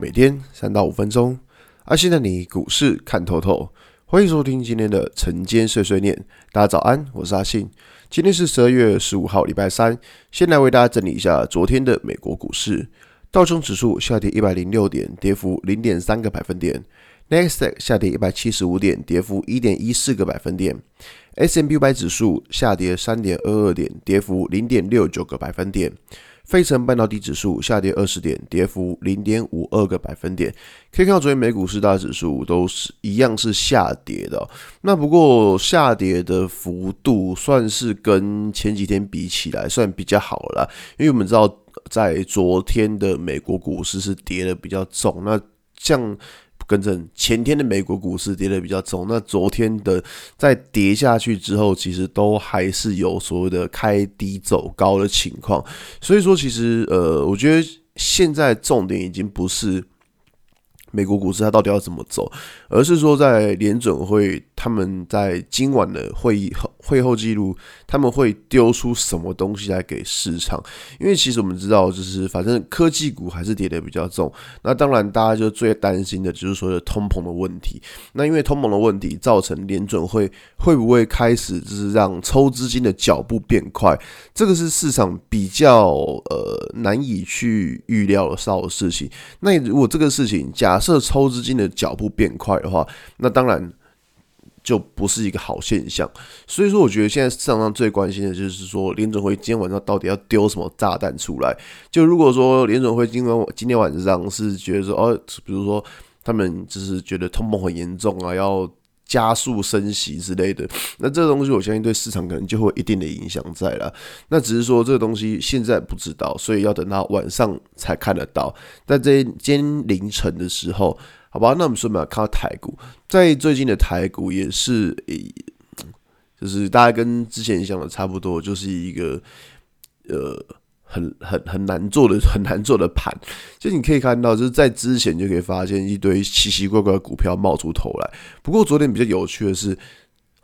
每天三到五分钟，阿信的你股市看透透。欢迎收听今天的晨间碎碎念。大家早安，我是阿信。今天是十二月十五号，礼拜三。先来为大家整理一下昨天的美国股市。道琼指数下跌一百零六点，跌幅零点三个百分点。纳斯达克下跌一百七十五点，跌幅一点一四个百分点。；，S M B 五百指数下跌三点二二点，跌幅零点六九个百分点。费城半导体指数下跌二十点，跌幅零点五二个百分点。可以看到，昨天美股四大指数都是一样是下跌的。那不过下跌的幅度算是跟前几天比起来算比较好了，因为我们知道在昨天的美国股市是跌的比较重。那像跟着前天的美国股市跌得比较重，那昨天的在跌下去之后，其实都还是有所谓的开低走高的情况。所以说，其实呃，我觉得现在重点已经不是。美国股市它到底要怎么走？而是说，在联准会他们在今晚的会议后会后记录，他们会丢出什么东西来给市场？因为其实我们知道，就是反正科技股还是跌得比较重。那当然，大家就最担心的就是说通膨的问题。那因为通膨的问题，造成联准会会不会开始就是让抽资金的脚步变快？这个是市场比较呃难以去预料得到的事情。那如果这个事情假设抽资金的脚步变快的话，那当然就不是一个好现象。所以说，我觉得现在市场上最关心的就是说，联准会今天晚上到底要丢什么炸弹出来？就如果说联准会今晚今天晚上是觉得说，哦，比如说他们就是觉得通膨很严重啊，要加速升息之类的，那这个东西我相信对市场可能就会有一定的影响在了。那只是说这个东西现在不知道，所以要等到晚上才看得到。在这今天凌晨的时候，好吧，那我们顺便看到台股，在最近的台股也是，就是大家跟之前想的差不多，就是一个呃。很很很难做的很难做的盘，就你可以看到，就是在之前就可以发现一堆奇奇怪怪的股票冒出头来。不过昨天比较有趣的是，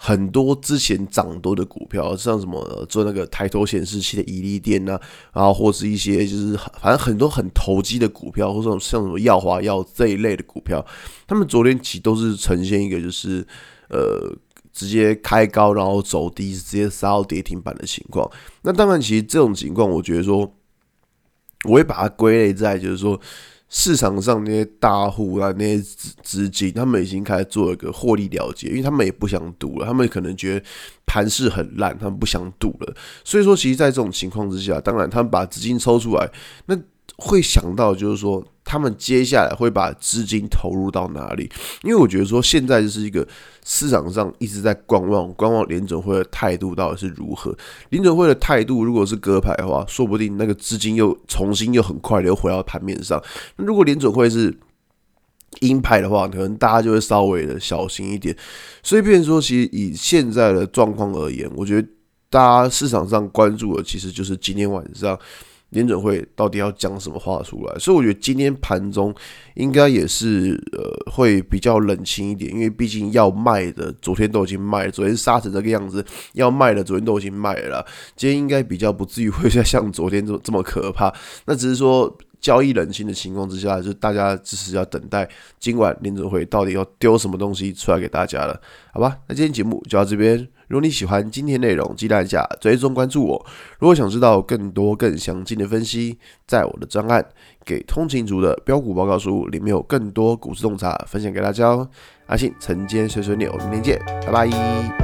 很多之前涨多的股票，像什么做那个抬头显示器的怡利电啊，然后或是一些就是反正很多很投机的股票，或者像什么耀华药这一类的股票，他们昨天起都是呈现一个就是呃。直接开高，然后走低，直接杀到跌停板的情况。那当然，其实这种情况，我觉得说，我会把它归类在，就是说市场上那些大户啊，那些资资金，他们已经开始做一个获利了结，因为他们也不想赌了，他们可能觉得盘势很烂，他们不想赌了。所以说，其实，在这种情况之下，当然他们把资金抽出来，那会想到就是说。他们接下来会把资金投入到哪里？因为我觉得说现在就是一个市场上一直在观望，观望联准会的态度到底是如何。联准会的态度如果是鸽派的话，说不定那个资金又重新又很快的又回到盘面上。那如果联准会是鹰派的话，可能大家就会稍微的小心一点。所以，变说，其实以现在的状况而言，我觉得大家市场上关注的其实就是今天晚上。联准会到底要讲什么话出来？所以我觉得今天盘中应该也是呃会比较冷清一点，因为毕竟要卖的昨天都已经卖了，昨天杀成这个样子，要卖的昨天都已经卖了，今天应该比较不至于会像像昨天这么这么可怕。那只是说。交易冷清的情况之下，就大家只是要等待今晚联准会到底要丢什么东西出来给大家了，好吧？那今天节目就到这边。如果你喜欢今天内容，记得按下追踪关注我。如果想知道更多更详尽的分析，在我的专案《给通勤族的标股报告书》里面有更多股市洞察分享给大家哦。阿信晨间碎碎念，我们明天见，拜拜。